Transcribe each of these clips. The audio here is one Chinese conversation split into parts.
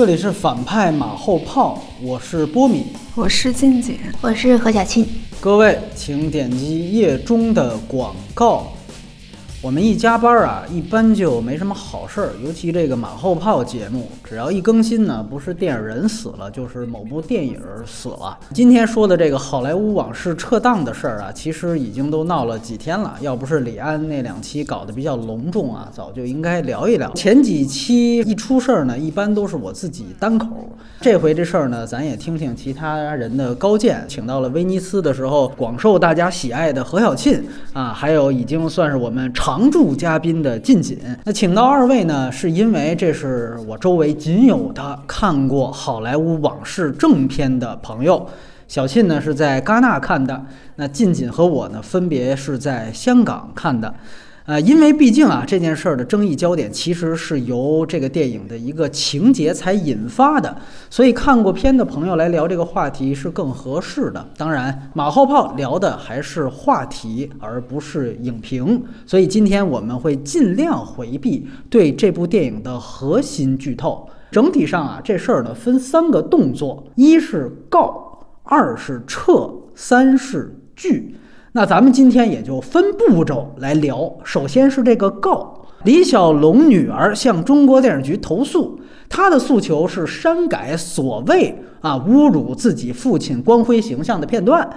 这里是反派马后炮，我是波米，我是静姐，我是何小庆。各位请点击页中的广告。我们一加班啊，一般就没什么好事儿，尤其这个马后炮节目，只要一更新呢，不是电影人死了，就是某部电影死了。今天说的这个好莱坞往事撤档的事儿啊，其实已经都闹了几天了。要不是李安那两期搞得比较隆重啊，早就应该聊一聊。前几期一出事儿呢，一般都是我自己单口，这回这事儿呢，咱也听听其他人的高见。请到了威尼斯的时候广受大家喜爱的何小庆啊，还有已经算是我们常。常驻嘉宾的近锦，那请到二位呢，是因为这是我周围仅有的看过《好莱坞往事》正片的朋友。小沁呢是在戛纳看的，那近锦和我呢分别是在香港看的。呃，因为毕竟啊，这件事儿的争议焦点其实是由这个电影的一个情节才引发的，所以看过片的朋友来聊这个话题是更合适的。当然，马后炮聊的还是话题，而不是影评，所以今天我们会尽量回避对这部电影的核心剧透。整体上啊，这事儿呢分三个动作：一是告，二是撤，三是拒。那咱们今天也就分步骤来聊。首先是这个告，李小龙女儿向中国电视局投诉，她的诉求是删改所谓啊侮辱自己父亲光辉形象的片段。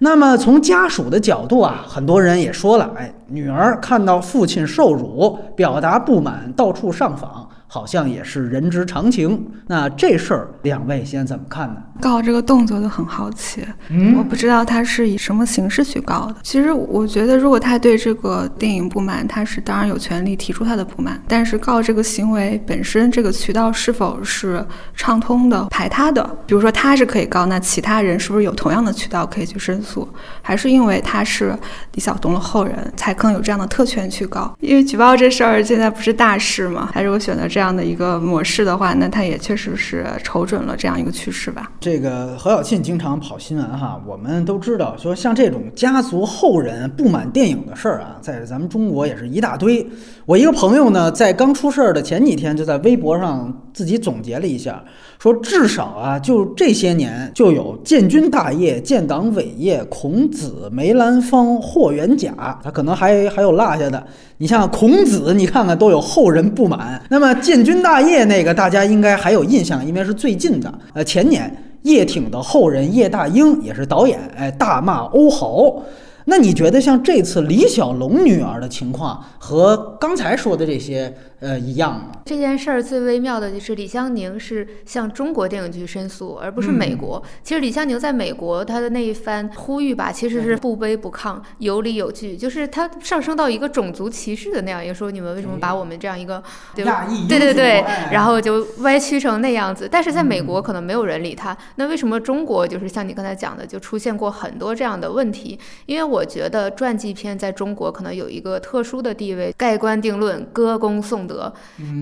那么从家属的角度啊，很多人也说了，哎，女儿看到父亲受辱，表达不满，到处上访。好像也是人之常情。那这事儿，两位先怎么看呢？告这个动作就很好奇，嗯，我不知道他是以什么形式去告的。其实我觉得，如果他对这个电影不满，他是当然有权利提出他的不满。但是告这个行为本身，这个渠道是否是畅通的、排他的？比如说他是可以告，那其他人是不是有同样的渠道可以去申诉？还是因为他是李小东的后人，才更有这样的特权去告？因为举报这事儿现在不是大事吗？还是我选择这。这样的一个模式的话，那他也确实是瞅准了这样一个趋势吧。这个何小庆经常跑新闻哈，我们都知道，说像这种家族后人不满电影的事儿啊，在咱们中国也是一大堆。我一个朋友呢，在刚出事儿的前几天，就在微博上自己总结了一下，说至少啊，就这些年就有建军大业、建党伟业、孔子、梅兰芳、霍元甲，他可能还还有落下的。你像孔子，你看看都有后人不满。那么建军大业那个，大家应该还有印象，因为是最近的。呃，前年叶挺的后人叶大鹰也是导演，哎，大骂欧豪。那你觉得像这次李小龙女儿的情况和刚才说的这些？呃，一样吗？这件事儿最微妙的就是李香凝是向中国电影局申诉，而不是美国。其实李香凝在美国，她的那一番呼吁吧，其实是不卑不亢，有理有据，就是她上升到一个种族歧视的那样，也说你们为什么把我们这样一个对对对对，然后就歪曲成那样子。但是在美国可能没有人理他，那为什么中国就是像你刚才讲的，就出现过很多这样的问题？因为我觉得传记片在中国可能有一个特殊的地位，盖棺定论，歌功颂。德，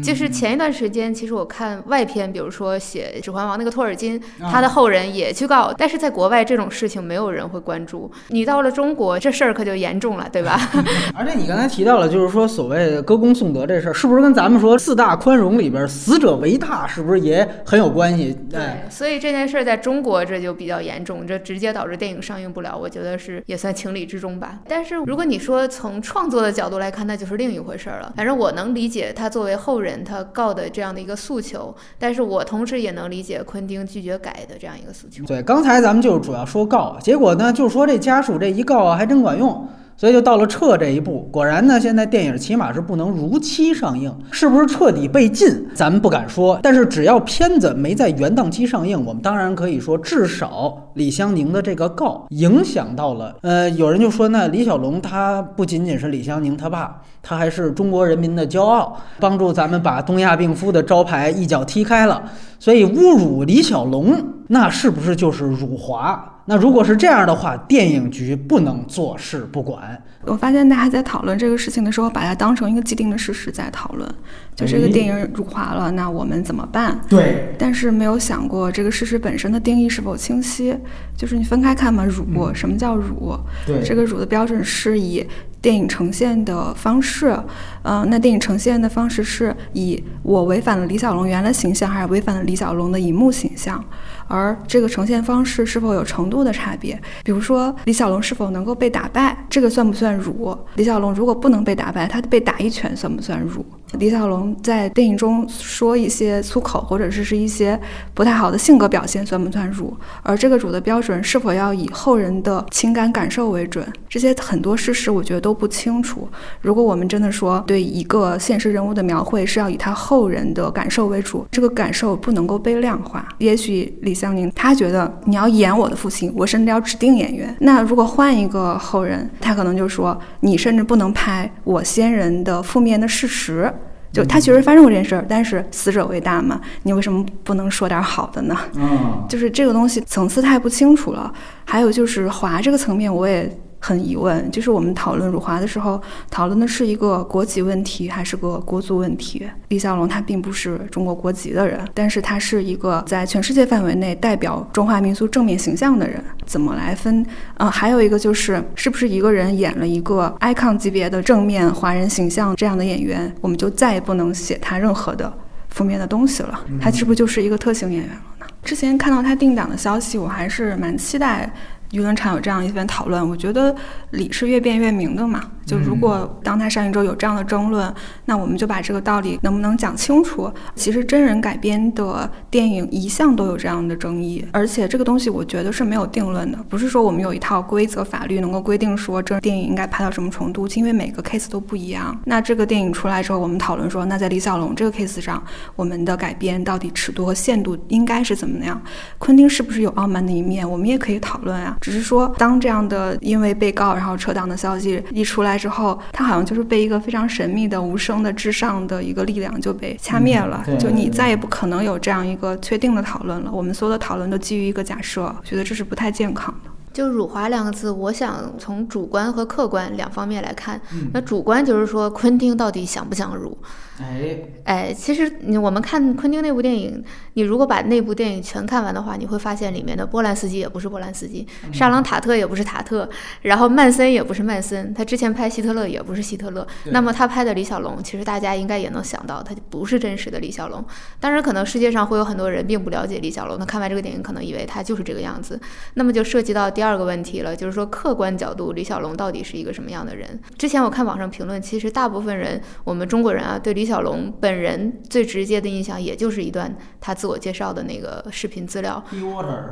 就是前一段时间，其实我看外篇，比如说写《指环王》那个托尔金，他的后人也去告，但是在国外这种事情没有人会关注。你到了中国，这事儿可就严重了，对吧？而且你刚才提到了，就是说所谓歌功颂德这事儿，是不是跟咱们说四大宽容里边死者为大，是不是也很有关系？对，所以这件事儿在中国这就比较严重，这直接导致电影上映不了。我觉得是也算情理之中吧。但是如果你说从创作的角度来看，那就是另一回事儿了。反正我能理解。他作为后人，他告的这样的一个诉求，但是我同时也能理解昆汀拒绝改的这样一个诉求。对，刚才咱们就主要说告，结果呢，就说这家属这一告，还真管用。所以就到了撤这一步，果然呢，现在电影起码是不能如期上映，是不是彻底被禁，咱们不敢说。但是只要片子没在原档期上映，我们当然可以说，至少李香凝的这个告影响到了。呃，有人就说，那李小龙他不仅仅是李香凝他爸，他还是中国人民的骄傲，帮助咱们把东亚病夫的招牌一脚踢开了。所以侮辱李小龙，那是不是就是辱华？那如果是这样的话，电影局不能坐视不管。我发现大家在讨论这个事情的时候，把它当成一个既定的事实在讨论，就这个电影辱华了，那我们怎么办？对，但是没有想过这个事实本身的定义是否清晰。就是你分开看嘛，辱，什么叫辱？对，这个辱的标准是以电影呈现的方式，嗯，那电影呈现的方式是以我违反了李小龙原来形象，还是违反了李小龙的荧幕形象？而这个呈现方式是否有程度的差别？比如说李小龙是否能够被打败，这个算不算辱？李小龙如果不能被打败，他被打一拳算不算辱？李小龙在电影中说一些粗口，或者是是一些不太好的性格表现，算不算辱？而这个辱的标准是否要以后人的情感感受为准？这些很多事实我觉得都不清楚。如果我们真的说对一个现实人物的描绘是要以他后人的感受为主，这个感受不能够被量化。也许李香宁他觉得你要演我的父亲，我甚至要指定演员。那如果换一个后人，他可能就说你甚至不能拍我先人的负面的事实。就他确实发生过这件事儿，但是死者为大嘛，你为什么不能说点好的呢？嗯，就是这个东西层次太不清楚了。还有就是华这个层面，我也。很疑问，就是我们讨论辱华的时候，讨论的是一个国籍问题还是个国族问题？李小龙他并不是中国国籍的人，但是他是一个在全世界范围内代表中华民族正面形象的人，怎么来分？呃，还有一个就是，是不是一个人演了一个 icon 级别的正面华人形象这样的演员，我们就再也不能写他任何的负面的东西了？他是不是就是一个特型演员了呢？之前看到他定档的消息，我还是蛮期待。舆论场有这样一番讨论，我觉得理是越辩越明的嘛。就如果当他上映之后有这样的争论，那我们就把这个道理能不能讲清楚？其实真人改编的电影一向都有这样的争议，而且这个东西我觉得是没有定论的，不是说我们有一套规则法律能够规定说这电影应该拍到什么程度，因为每个 case 都不一样。那这个电影出来之后，我们讨论说，那在李小龙这个 case 上，我们的改编到底尺度和限度应该是怎么样？昆汀是不是有傲慢的一面？我们也可以讨论啊。只是说，当这样的因为被告然后撤档的消息一出来之后，他好像就是被一个非常神秘的无声的至上的一个力量就被掐灭了。就你再也不可能有这样一个确定的讨论了。我们所有的讨论都基于一个假设，我觉得这是不太健康的。就“辱华”两个字，我想从主观和客观两方面来看。那主观就是说，昆汀到底想不想辱？哎哎，其实你我们看昆汀那部电影，你如果把那部电影全看完的话，你会发现里面的波兰斯基也不是波兰斯基，沙朗塔特也不是塔特，然后曼森也不是曼森，他之前拍希特勒也不是希特勒。那么他拍的李小龙，其实大家应该也能想到，他就不是真实的李小龙。当然，可能世界上会有很多人并不了解李小龙，他看完这个电影可能以为他就是这个样子。那么就涉及到第二。第二个问题了，就是说客观角度，李小龙到底是一个什么样的人？之前我看网上评论，其实大部分人，我们中国人啊，对李小龙本人最直接的印象，也就是一段他自我介绍的那个视频资料。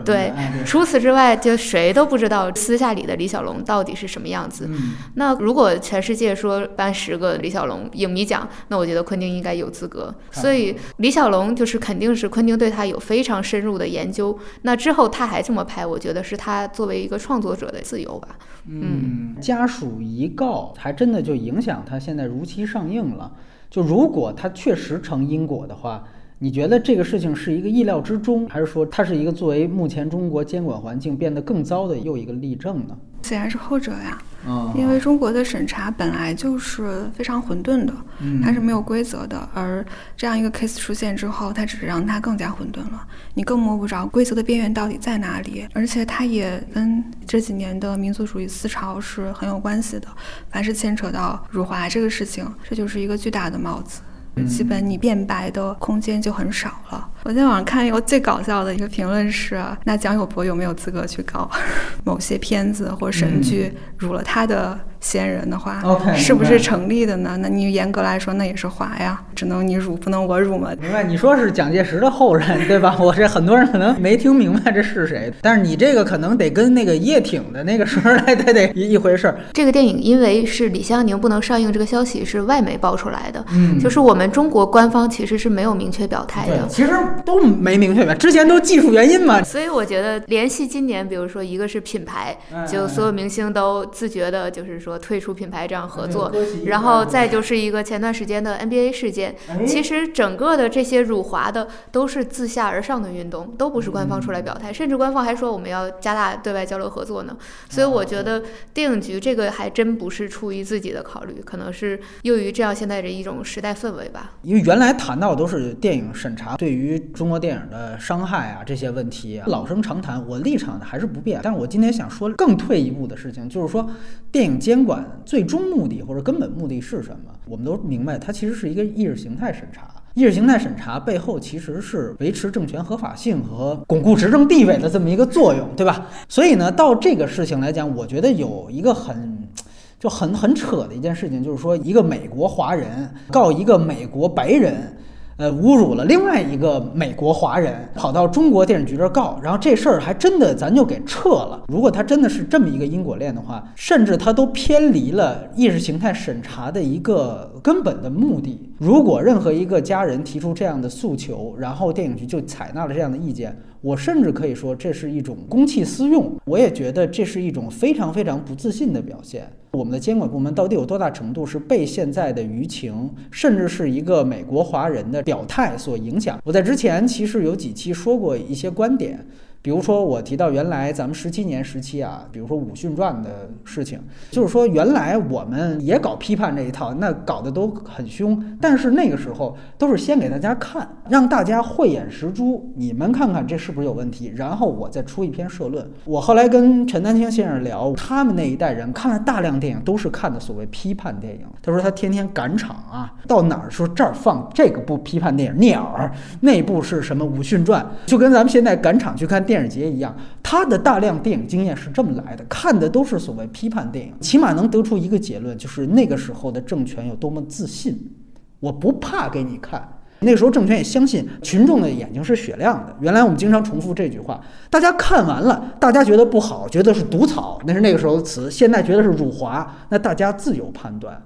对，除此之外，就谁都不知道私下里的李小龙到底是什么样子。那如果全世界说颁十个李小龙影迷奖，那我觉得昆汀应该有资格。所以李小龙就是肯定是昆汀对他有非常深入的研究。那之后他还这么拍，我觉得是他作为。一个创作者的自由吧。嗯，家属一告，还真的就影响他现在如期上映了。就如果它确实成因果的话，你觉得这个事情是一个意料之中，还是说它是一个作为目前中国监管环境变得更糟的又一个例证呢？显然是后者呀。因为中国的审查本来就是非常混沌的，它是没有规则的，而这样一个 case 出现之后，它只是让它更加混沌了，你更摸不着规则的边缘到底在哪里，而且它也跟这几年的民族主义思潮是很有关系的，凡是牵扯到辱华这个事情，这就是一个巨大的帽子。基本你变白的空间就很少了。我在网上看一个最搞笑的一个评论是：那蒋友柏有没有资格去搞 某些片子或神剧辱了他的？先人的话，是不是成立的呢？那你严格来说，那也是华呀，只能你辱，不能我辱嘛。明白？你说是蒋介石的后人，对吧？我这很多人可能没听明白这是谁，但是你这个可能得跟那个叶挺的那个时候来 得得一一回事儿。这个电影因为是李香宁不能上映，这个消息是外媒爆出来的，嗯，就是我们中国官方其实是没有明确表态的，其实都没明确表，之前都技术原因嘛。所以我觉得联系今年，比如说一个是品牌，就所有明星都自觉的，就是说。个退出品牌这样合作，然后再就是一个前段时间的 NBA 事件。其实整个的这些辱华的都是自下而上的运动，都不是官方出来表态，甚至官方还说我们要加大对外交流合作呢。所以我觉得电影局这个还真不是出于自己的考虑，可能是由于这样现在的一种时代氛围吧。因为原来谈到都是电影审查对于中国电影的伤害啊这些问题，老生常谈，我立场呢还是不变。但是我今天想说更退一步的事情，就是说电影监管最终目的或者根本目的是什么？我们都明白，它其实是一个意识形态审查。意识形态审查背后其实是维持政权合法性和巩固执政地位的这么一个作用，对吧？所以呢，到这个事情来讲，我觉得有一个很就很很扯的一件事情，就是说一个美国华人告一个美国白人。呃，侮辱了另外一个美国华人，跑到中国电影局这告，然后这事儿还真的咱就给撤了。如果他真的是这么一个因果链的话，甚至他都偏离了意识形态审查的一个根本的目的。如果任何一个家人提出这样的诉求，然后电影局就采纳了这样的意见，我甚至可以说这是一种公器私用。我也觉得这是一种非常非常不自信的表现。我们的监管部门到底有多大程度是被现在的舆情，甚至是一个美国华人的表态所影响？我在之前其实有几期说过一些观点。比如说，我提到原来咱们十七年时期啊，比如说《武训传》的事情，就是说原来我们也搞批判这一套，那搞得都很凶。但是那个时候都是先给大家看，让大家慧眼识珠，你们看看这是不是有问题，然后我再出一篇社论。我后来跟陈丹青先生聊，他们那一代人看了大量电影，都是看的所谓批判电影。他说他天天赶场啊，到哪儿说这儿放这个部批判电影《聂耳》，那部是什么《武训传》，就跟咱们现在赶场去看电。电影节一样，他的大量电影经验是这么来的，看的都是所谓批判电影，起码能得出一个结论，就是那个时候的政权有多么自信，我不怕给你看。那时候政权也相信群众的眼睛是雪亮的。原来我们经常重复这句话，大家看完了，大家觉得不好，觉得是毒草，那是那个时候的词，现在觉得是辱华，那大家自有判断。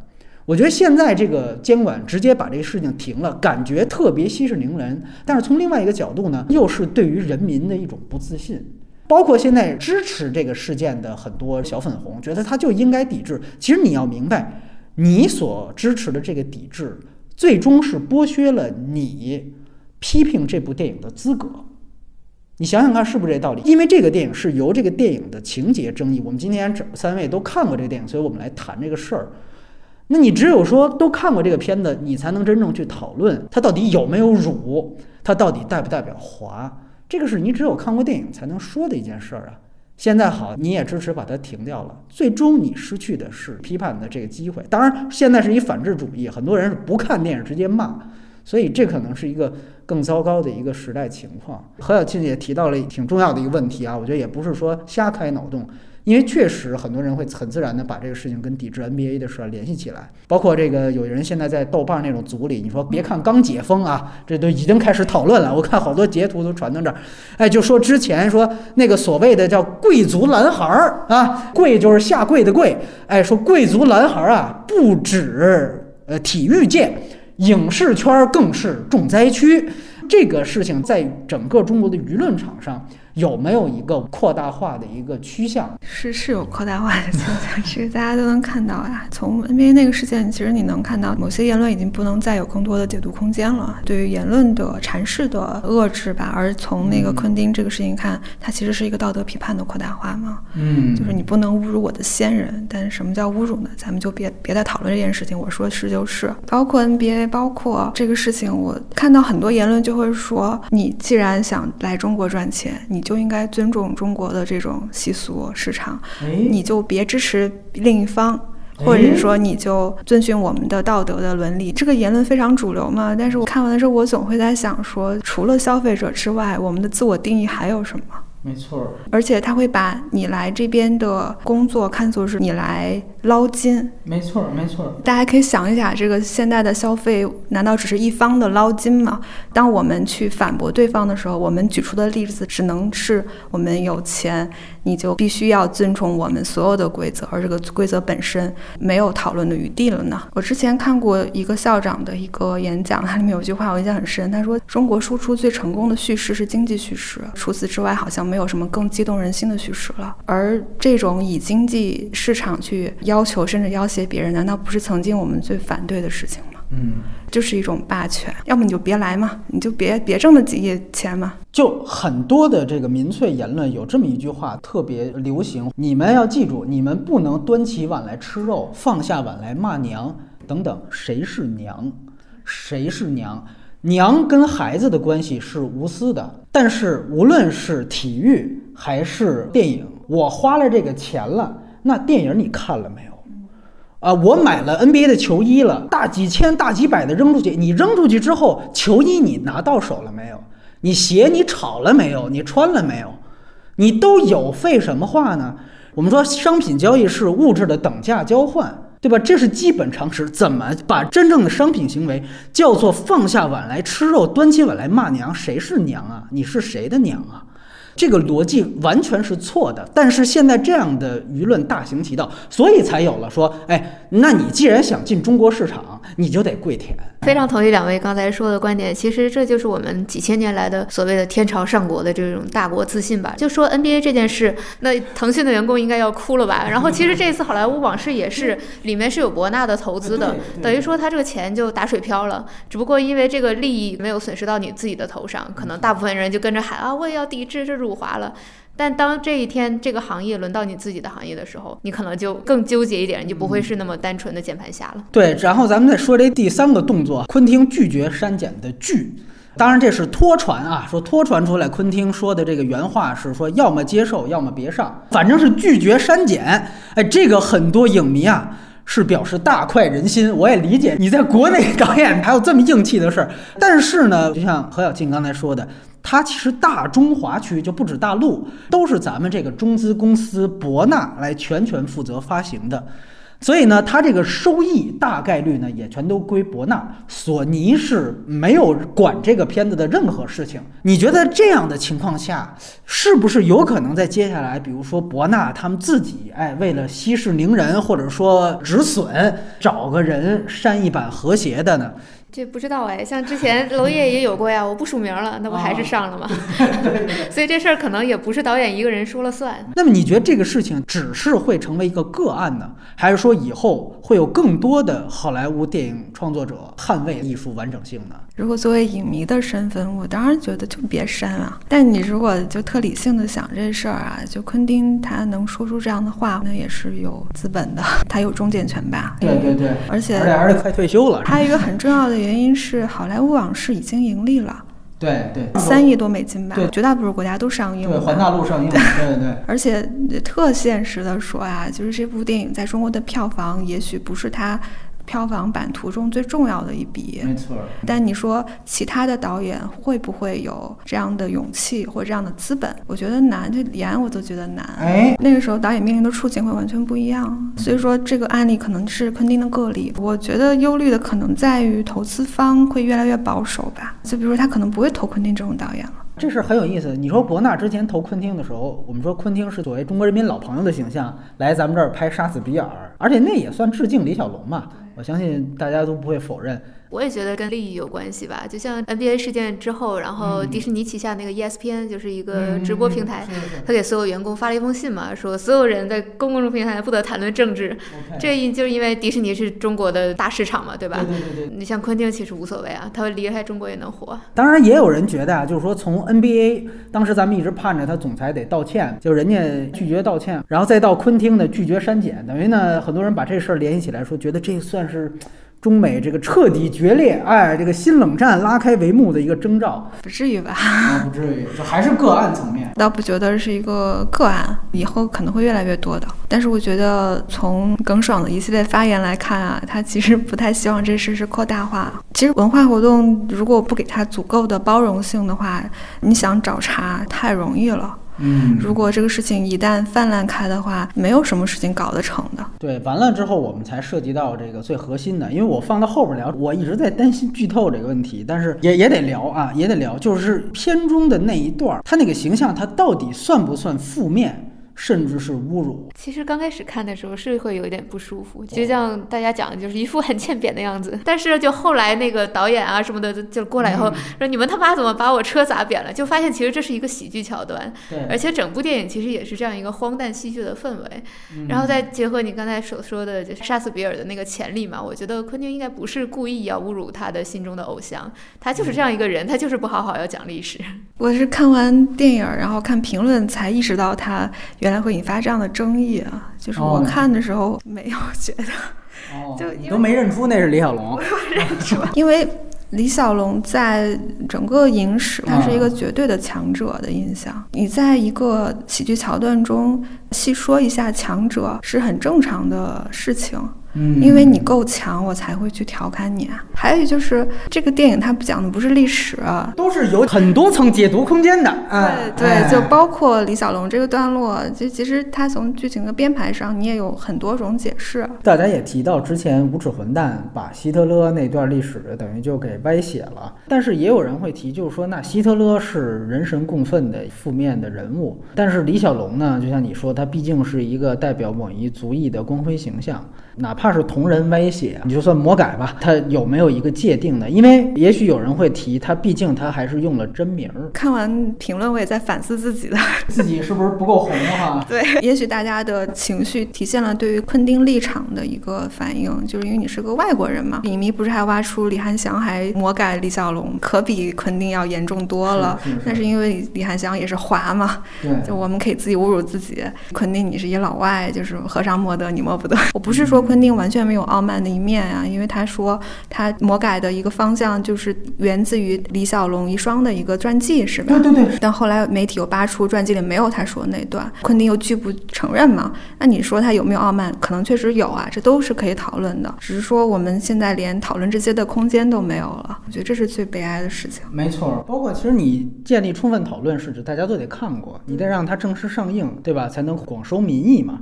我觉得现在这个监管直接把这个事情停了，感觉特别息事宁人。但是从另外一个角度呢，又是对于人民的一种不自信。包括现在支持这个事件的很多小粉红，觉得他就应该抵制。其实你要明白，你所支持的这个抵制，最终是剥削了你批评这部电影的资格。你想想看，是不是这道理？因为这个电影是由这个电影的情节争议。我们今天这三位都看过这个电影，所以我们来谈这个事儿。那你只有说都看过这个片子，你才能真正去讨论它到底有没有辱，它到底代不代表华？这个是你只有看过电影才能说的一件事儿啊。现在好，你也支持把它停掉了，最终你失去的是批判的这个机会。当然，现在是一反智主义，很多人是不看电影直接骂，所以这可能是一个更糟糕的一个时代情况。何小庆也提到了挺重要的一个问题啊，我觉得也不是说瞎开脑洞。因为确实很多人会很自然的把这个事情跟抵制 NBA 的事儿联系起来，包括这个有人现在在豆瓣那种组里，你说别看刚解封啊，这都已经开始讨论了。我看好多截图都传到这儿，哎，就说之前说那个所谓的叫贵族男孩儿啊，贵就是下跪的跪，哎，说贵族男孩儿啊，不止呃体育界，影视圈更是重灾区。这个事情在整个中国的舆论场上。有没有一个扩大化的一个趋向？是是有扩大化的倾向，这个大家都能看到啊。从 NBA 那个事件，其实你能看到某些言论已经不能再有更多的解读空间了。对于言论的阐释的遏制吧，而从那个昆汀这个事情看，它其实是一个道德批判的扩大化嘛。嗯，就是你不能侮辱我的先人，但是什么叫侮辱呢？咱们就别别再讨论这件事情。我说是就是，包括 NBA，包括这个事情，我看到很多言论就会说，你既然想来中国赚钱，你。就应该尊重中国的这种习俗市场，你就别支持另一方，或者是说你就遵循我们的道德的伦理。这个言论非常主流嘛？但是我看完的时候，我总会在想说，除了消费者之外，我们的自我定义还有什么？没错，而且他会把你来这边的工作看作是你来捞金。没错，没错。大家可以想一想，这个现在的消费难道只是一方的捞金吗？当我们去反驳对方的时候，我们举出的例子只能是我们有钱。你就必须要遵从我们所有的规则，而这个规则本身没有讨论的余地了呢？我之前看过一个校长的一个演讲，它里面有句话我印象很深，他说中国输出最成功的叙事是经济叙事，除此之外好像没有什么更激动人心的叙事了。而这种以经济市场去要求甚至要挟别人，难道不是曾经我们最反对的事情吗？嗯，就是一种霸权，要么你就别来嘛，你就别别挣那几亿钱嘛。就很多的这个民粹言论有这么一句话特别流行，你们要记住，你们不能端起碗来吃肉，放下碗来骂娘等等。谁是娘？谁是娘？娘跟孩子的关系是无私的，但是无论是体育还是电影，我花了这个钱了，那电影你看了没有？啊，我买了 NBA 的球衣了，大几千、大几百的扔出去，你扔出去之后，球衣你拿到手了没有？你鞋你炒了没有？你穿了没有？你都有，废什么话呢？我们说商品交易是物质的等价交换，对吧？这是基本常识。怎么把真正的商品行为叫做放下碗来吃肉，端起碗来骂娘？谁是娘啊？你是谁的娘啊？这个逻辑完全是错的，但是现在这样的舆论大行其道，所以才有了说，哎，那你既然想进中国市场，你就得跪舔。非常同意两位刚才说的观点，其实这就是我们几千年来的所谓的天朝上国的这种大国自信吧。就说 NBA 这件事，那腾讯的员工应该要哭了吧？然后其实这次好莱坞往事也是，里面是有伯纳的投资的，等于说他这个钱就打水漂了。只不过因为这个利益没有损失到你自己的头上，可能大部分人就跟着喊啊，我也要抵制这辱华了。但当这一天这个行业轮到你自己的行业的时候，你可能就更纠结一点，你就不会是那么单纯的键盘侠了。对，然后咱们再说这第三个动作，昆汀拒绝删减的拒，当然这是托传啊，说托传出来，昆汀说的这个原话是说，要么接受，要么别上，反正是拒绝删减。哎，这个很多影迷啊是表示大快人心，我也理解你在国内 导演还有这么硬气的事儿，但是呢，就像何小庆刚才说的。它其实大中华区就不止大陆，都是咱们这个中资公司博纳来全权负责发行的，所以呢，它这个收益大概率呢也全都归博纳，索尼是没有管这个片子的任何事情。你觉得这样的情况下，是不是有可能在接下来，比如说博纳他们自己，哎，为了息事宁人或者说止损，找个人删一版和谐的呢？这不知道哎，像之前娄烨也有过呀，我不署名了，那不还是上了吗？所以这事儿可能也不是导演一个人说了算。那么你觉得这个事情只是会成为一个个案呢，还是说以后会有更多的好莱坞电影创作者捍卫艺术完整性呢？如果作为影迷的身份，我当然觉得就别删了。但你如果就特理性的想这事儿啊，就昆汀他能说出这样的话，那也是有资本的，他有中介权吧？对对对，而且而且快退休了。还有一个很重要的原因是，《好莱坞往事》已经盈利了，对对，三亿多美金吧？对，绝大多数国家都上映了，环大陆上映，对对对。而且特现实的说啊，就是这部电影在中国的票房，也许不是它。票房版图中最重要的一笔，没错。但你说其他的导演会不会有这样的勇气或这样的资本？我觉得难，就演我都觉得难。哎，那个时候导演面临的处境会完全不一样。所以说这个案例可能是昆汀的个例。我觉得忧虑的可能在于投资方会越来越保守吧。就比如说他可能不会投昆汀这种导演了。这事很有意思。你说博纳之前投昆汀的时候，我们说昆汀是作为中国人民老朋友的形象来咱们这儿拍《杀死比尔》，而且那也算致敬李小龙嘛。我相信大家都不会否认。我也觉得跟利益有关系吧，就像 NBA 事件之后，然后迪士尼旗下那个 ESPN 就是一个直播平台，他给所有员工发了一封信嘛，说所有人在公共平台不得谈论政治。这因就是因为迪士尼是中国的大市场嘛，对吧？对对对。你像昆汀其实无所谓啊，他离开中国也能活。当然也有人觉得啊，就是说从 NBA 当时咱们一直盼着他总裁得道歉，就人家拒绝道歉，然后再到昆汀的拒绝删减，等于呢很多人把这事儿联系起来，说觉得这算是。中美这个彻底决裂，哎，这个新冷战拉开帷幕的一个征兆，不至于吧？啊，不至于，这还是个案层面。倒不觉得是一个个案，以后可能会越来越多的。但是我觉得从耿爽的一系列发言来看啊，他其实不太希望这事是扩大化。其实文化活动如果不给他足够的包容性的话，你想找茬太容易了。嗯，如果这个事情一旦泛滥开的话，没有什么事情搞得成的。对，完了之后我们才涉及到这个最核心的，因为我放到后边聊，我一直在担心剧透这个问题，但是也也得聊啊，也得聊，就是片中的那一段，他那个形象，他到底算不算负面？甚至是侮辱。其实刚开始看的时候是会有一点不舒服，就像大家讲的，就是一副很欠扁的样子。但是就后来那个导演啊什么的就过来以后说：“你们他妈怎么把我车砸扁了？”就发现其实这是一个喜剧桥段，对，而且整部电影其实也是这样一个荒诞戏剧的氛围。然后再结合你刚才所说的，就是杀死比尔的那个潜力嘛，我觉得昆汀应该不是故意要侮辱他的心中的偶像，他就是这样一个人，他就是不好好要讲历史。我是看完电影，然后看评论才意识到他原来会引发这样的争议啊！就是我看的时候没有觉得，就你都没认出那是李小龙，我认出，因为李小龙在整个影史，他是一个绝对的强者的印象。你在一个喜剧桥段中细说一下强者，是很正常的事情。嗯，因为你够强，我才会去调侃你啊。还有就是这个电影它讲的不是历史，都是有很多层解读空间的。对对，就包括李小龙这个段落，就其实他从剧情的编排上，你也有很多种解释。大家也提到之前无耻混蛋把希特勒那段历史等于就给歪写了，但是也有人会提，就是说那希特勒是人神共愤的负面的人物，但是李小龙呢，就像你说，他毕竟是一个代表某一族裔的光辉形象。哪怕是同人歪写，你就算魔改吧，它有没有一个界定的？因为也许有人会提，他毕竟他还是用了真名。看完评论，我也在反思自己的，自己是不是不够红哈？对，也许大家的情绪体现了对于昆汀立场的一个反应，就是因为你是个外国人嘛。影迷不是还挖出李翰祥还魔改李小龙，可比昆汀要严重多了。那是因为李翰祥也是华嘛，就我们可以自己侮辱自己。昆汀你是一老外，就是和尚摸得你摸不得。我不是说。昆汀完全没有傲慢的一面啊，因为他说他魔改的一个方向就是源自于李小龙遗孀的一个传记，是吧？对对对。但后来媒体又扒出传记里没有他说的那段，昆汀又拒不承认嘛？那你说他有没有傲慢？可能确实有啊，这都是可以讨论的。只是说我们现在连讨论这些的空间都没有了，我觉得这是最悲哀的事情。没错，包括其实你建立充分讨论是指大家都得看过，你得让它正式上映，对吧？才能广收民意嘛。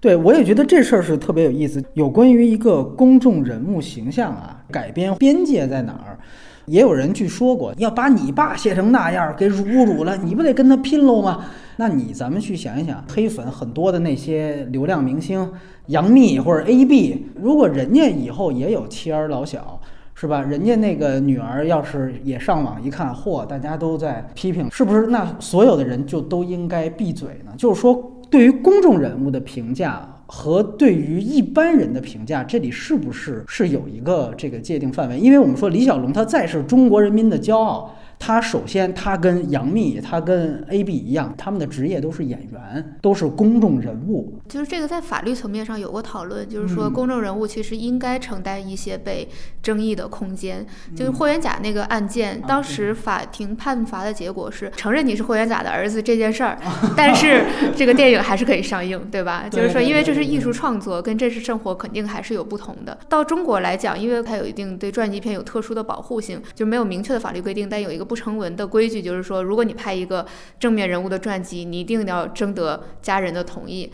对，我也觉得这事儿是特别有意思。有关于一个公众人物形象啊，改编边界在哪儿？也有人去说过，要把你爸写成那样，给侮辱了，你不得跟他拼喽吗？那你咱们去想一想，黑粉很多的那些流量明星，杨幂或者 AB，如果人家以后也有妻儿老小，是吧？人家那个女儿要是也上网一看，嚯，大家都在批评，是不是？那所有的人就都应该闭嘴呢？就是说。对于公众人物的评价和对于一般人的评价，这里是不是是有一个这个界定范围？因为我们说李小龙他再是中国人民的骄傲。他首先，他跟杨幂，他跟 A B 一样，他们的职业都是演员，都是公众人物。就是这个在法律层面上有过讨论，就是说公众人物其实应该承担一些被争议的空间。就是霍元甲那个案件，当时法庭判罚的结果是承认你是霍元甲的儿子这件事儿，但是这个电影还是可以上映，对吧？就是说，因为这是艺术创作，跟真实生活肯定还是有不同的。到中国来讲，因为它有一定对传记片有特殊的保护性，就没有明确的法律规定，但有一个。不成文的规矩就是说，如果你拍一个正面人物的传记，你一定要征得家人的同意。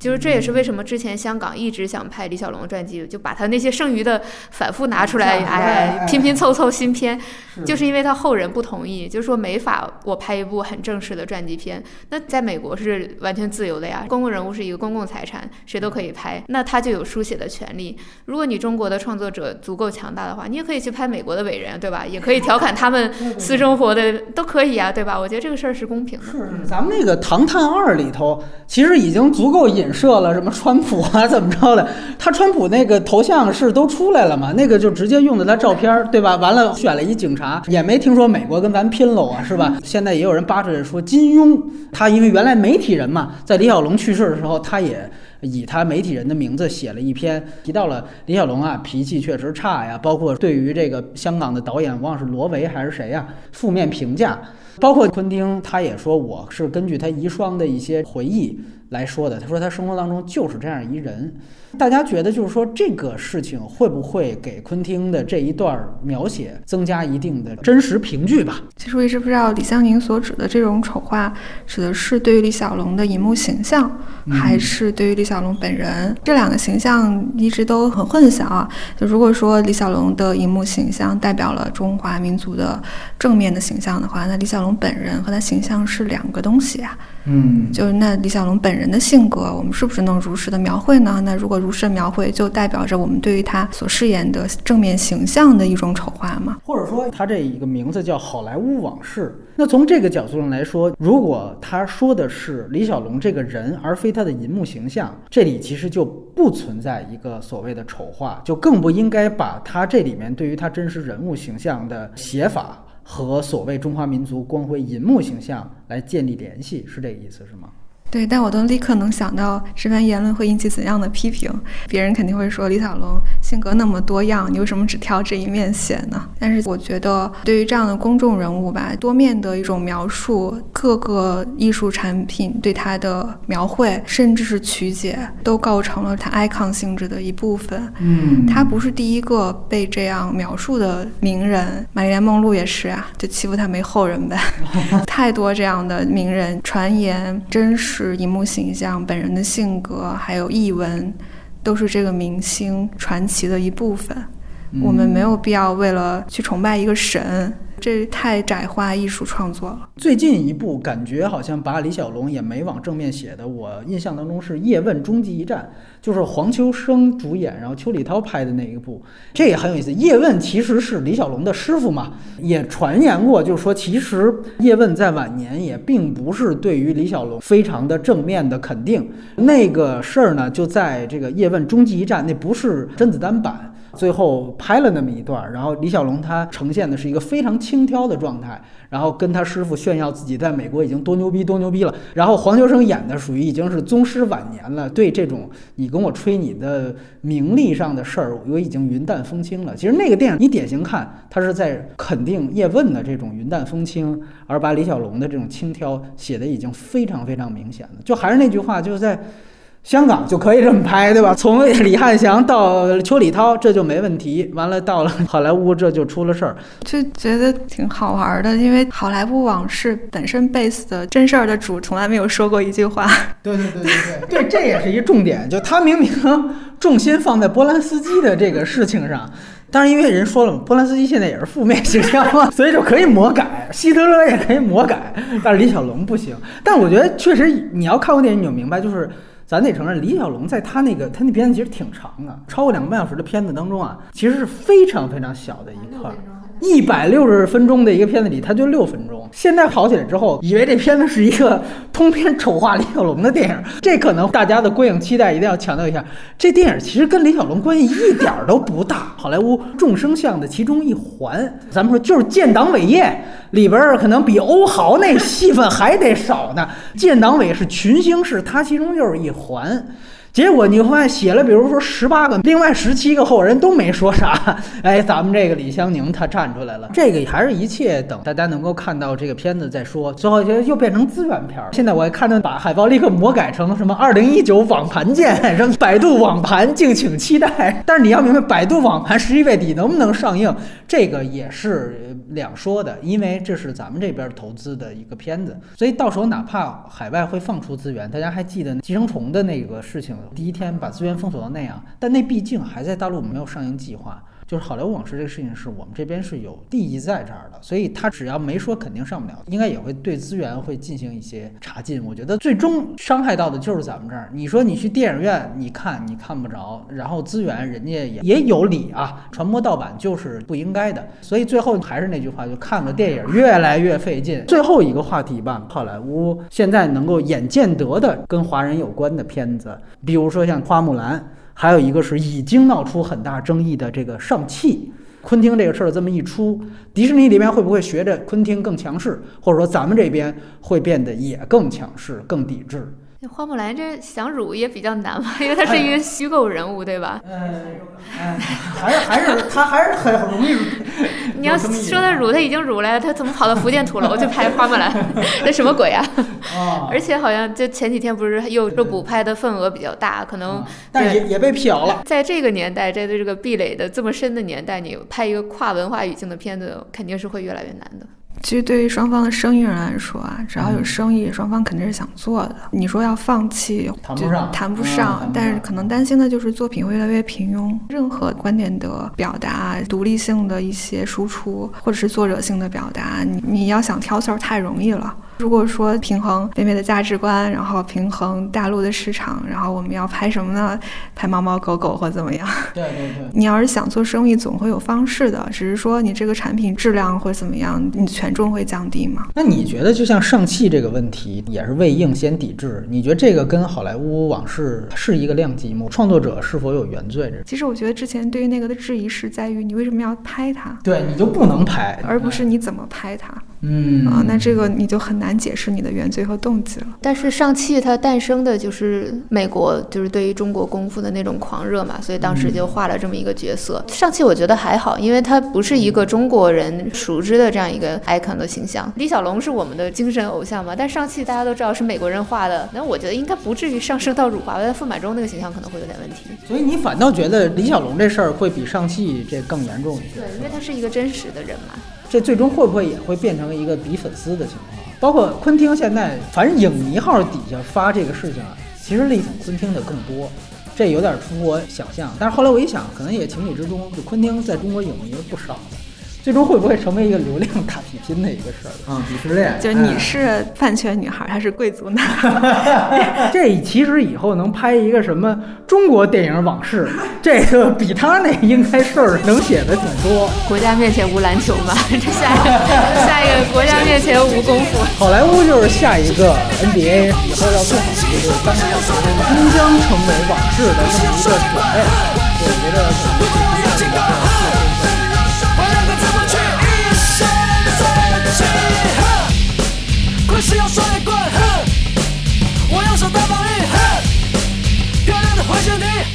就是这也是为什么之前香港一直想拍李小龙的传记，就把他那些剩余的反复拿出来，哎，拼拼凑凑新片，就是因为他后人不同意，就是说没法我拍一部很正式的传记片。那在美国是完全自由的呀，公共人物是一个公共财产，谁都可以拍，那他就有书写的权利。如果你中国的创作者足够强大的话，你也可以去拍美国的伟人，对吧？也可以调侃他们私生活的，都可以啊，对吧？我觉得这个事儿是公平的。是，咱们那个《唐探二》里头，其实已经足够引。设了什么川普啊，怎么着的？他川普那个头像是都出来了嘛？那个就直接用的他照片，对吧？完了选了一警察，也没听说美国跟咱拼了啊，是吧？现在也有人扒出来说金庸，他因为原来媒体人嘛，在李小龙去世的时候，他也以他媒体人的名字写了一篇，提到了李小龙啊，脾气确实差呀，包括对于这个香港的导演，忘是罗维还是谁呀，负面评价。包括昆汀，他也说我是根据他遗孀的一些回忆来说的。他说他生活当中就是这样一人。大家觉得就是说这个事情会不会给昆汀的这一段描写增加一定的真实凭据吧？其实我一直不知道李香宁所指的这种丑化指的是对于李小龙的荧幕形象，还是对于李小龙本人？这两个形象一直都很混淆啊。就如果说李小龙的荧幕形象代表了中华民族的正面的形象的话，那李小龙本人和他形象是两个东西啊。嗯，就是那李小龙本人人的性格，我们是不是能如实的描绘呢？那如果如实描绘，就代表着我们对于他所饰演的正面形象的一种丑化吗？或者说，他这一个名字叫《好莱坞往事》。那从这个角度上来说，如果他说的是李小龙这个人，而非他的银幕形象，这里其实就不存在一个所谓的丑化，就更不应该把他这里面对于他真实人物形象的写法和所谓中华民族光辉银幕形象来建立联系，是这个意思，是吗？对，但我都立刻能想到这番言论会引起怎样的批评。别人肯定会说李小龙性格那么多样，你为什么只挑这一面写呢？但是我觉得，对于这样的公众人物吧，多面的一种描述，各个艺术产品对他的描绘，甚至是曲解，都构成了他 icon 性质的一部分。嗯，他不是第一个被这样描述的名人，玛丽莲梦露也是啊，就欺负他没后人呗。太多这样的名人，传言真实。是荧幕形象、本人的性格，还有译文，都是这个明星传奇的一部分。我们没有必要为了去崇拜一个神。这太窄化艺术创作了。最近一部感觉好像把李小龙也没往正面写的，我印象当中是《叶问终极一战》，就是黄秋生主演，然后邱礼涛拍的那一部，这也很有意思。叶问其实是李小龙的师傅嘛，也传言过，就是说其实叶问在晚年也并不是对于李小龙非常的正面的肯定。那个事儿呢，就在这个《叶问终极一战》，那不是甄子丹版。最后拍了那么一段，然后李小龙他呈现的是一个非常轻佻的状态，然后跟他师傅炫耀自己在美国已经多牛逼多牛逼了。然后黄秋生演的属于已经是宗师晚年了，对这种你跟我吹你的名利上的事儿，我已经云淡风轻了。其实那个电影你典型看，他是在肯定叶问的这种云淡风轻，而把李小龙的这种轻佻写的已经非常非常明显了。就还是那句话，就是在。香港就可以这么拍，对吧？从李汉祥到邱礼涛，这就没问题。完了，到了好莱坞，这就出了事儿。就觉得挺好玩的，因为《好莱坞往事》本身 base 的真事儿的主从来没有说过一句话。对对对对对，对，这也是一重点。就他明明重心放在波兰斯基的这个事情上，当然因为人说了嘛，波兰斯基现在也是负面形象嘛，所以就可以魔改，希特勒也可以魔改，但是李小龙不行。但我觉得确实，你要看过电影你就明白，就是。咱得承认，李小龙在他那个他那片子其实挺长的，超过两个半小时的片子当中啊，其实是非常非常小的一块。一百六十分钟的一个片子里，它就六分钟。现在跑起来之后，以为这片子是一个通篇丑化李小龙的电影，这可能大家的观影期待一定要强调一下。这电影其实跟李小龙关系一点都不大，好莱坞众生相的其中一环。咱们说就是建党伟业里边可能比欧豪那戏份还得少呢。建党伟是群星，是他其中就是一环。结果你会发现，写了比如说十八个，另外十七个后人都没说啥。哎，咱们这个李香宁他站出来了，这个还是一切等大家能够看到这个片子再说。最后就又变成资源片儿。现在我看到把海报立刻魔改成什么二零一九网盘见，什么百度网盘敬请期待。但是你要明白，百度网盘十一月底能不能上映，这个也是两说的，因为这是咱们这边投资的一个片子，所以到时候哪怕海外会放出资源，大家还记得寄生虫的那个事情。第一天把资源封锁到那样，但那毕竟还在大陆没有上映计划。就是好莱坞往事这个事情是我们这边是有利益在这儿的，所以他只要没说肯定上不了，应该也会对资源会进行一些查禁。我觉得最终伤害到的就是咱们这儿。你说你去电影院你看你看不着，然后资源人家也也有理啊，传播盗版就是不应该的。所以最后还是那句话，就看个电影越来越费劲。最后一个话题吧，好莱坞现在能够眼见得的跟华人有关的片子，比如说像《花木兰》。还有一个是已经闹出很大争议的这个上汽，昆汀这个事儿这么一出，迪士尼里边会不会学着昆汀更强势，或者说咱们这边会变得也更强势、更抵制？花木兰这想辱也比较难吧，因为她是一个虚构人物，对吧？嗯，还是还是她还是很容易辱。你要说他辱，他已经辱了，他怎么跑到福建土楼去拍花木兰？那什么鬼啊？而且好像就前几天不是又说补拍的份额比较大，可能但也也被辟谣了。在这个年代，在这个壁垒的这么深的年代，你拍一个跨文化语境的片子，肯定是会越来越难的。其实对于双方的生意人来说啊，只要有生意，双方肯定是想做的。你说要放弃，谈不上，谈不上。但是可能担心的就是作品越来越平庸，任何观点的表达、独立性的一些输出，或者是作者性的表达，你你要想挑刺儿太容易了。如果说平衡北美的价值观，然后平衡大陆的市场，然后我们要拍什么呢？拍猫猫狗狗或怎么样？对对对。你要是想做生意，总会有方式的，只是说你这个产品质量会怎么样，你权重会降低吗？那你觉得，就像上汽这个问题，也是未应先抵制？你觉得这个跟好莱坞往事是一个量级吗？创作者是否有原罪？其实我觉得之前对于那个的质疑是在于，你为什么要拍它？对你就不能拍，而不是你怎么拍它。嗯啊，那这个你就很难解释你的原罪和动机了。但是上汽它诞生的就是美国，就是对于中国功夫的那种狂热嘛，所以当时就画了这么一个角色。上汽我觉得还好，因为它不是一个中国人熟知的这样一个 icon 的形象。李小龙是我们的精神偶像嘛，但上汽大家都知道是美国人画的，那我觉得应该不至于上升到辱华。但傅满洲那个形象可能会有点问题。所以你反倒觉得李小龙这事儿会比上汽这更严重一些？对，因为他是一个真实的人嘛。这最终会不会也会变成一个比粉丝的情况？包括昆汀现在，反正影迷号底下发这个事情啊，其实力挺昆汀的更多，这有点出乎我想象。但是后来我一想，可能也情理之中，就昆汀在中国影迷不少的。最终会不会成为一个流量大比拼的一个事儿啊？鄙视链，就你是饭圈女孩，他是贵族男。这其实以后能拍一个什么中国电影往事，这个比他那应该事儿能写的挺多。国家面前无篮球嘛，这下一个下一个国家面前无功夫。好莱坞就是下一个 NBA，以后要做好一个就是单靠球星，终将成为往事的这么一个准备。我觉得可能是我用双截棍，哼！我用手打防御，哼！漂亮的回旋踢。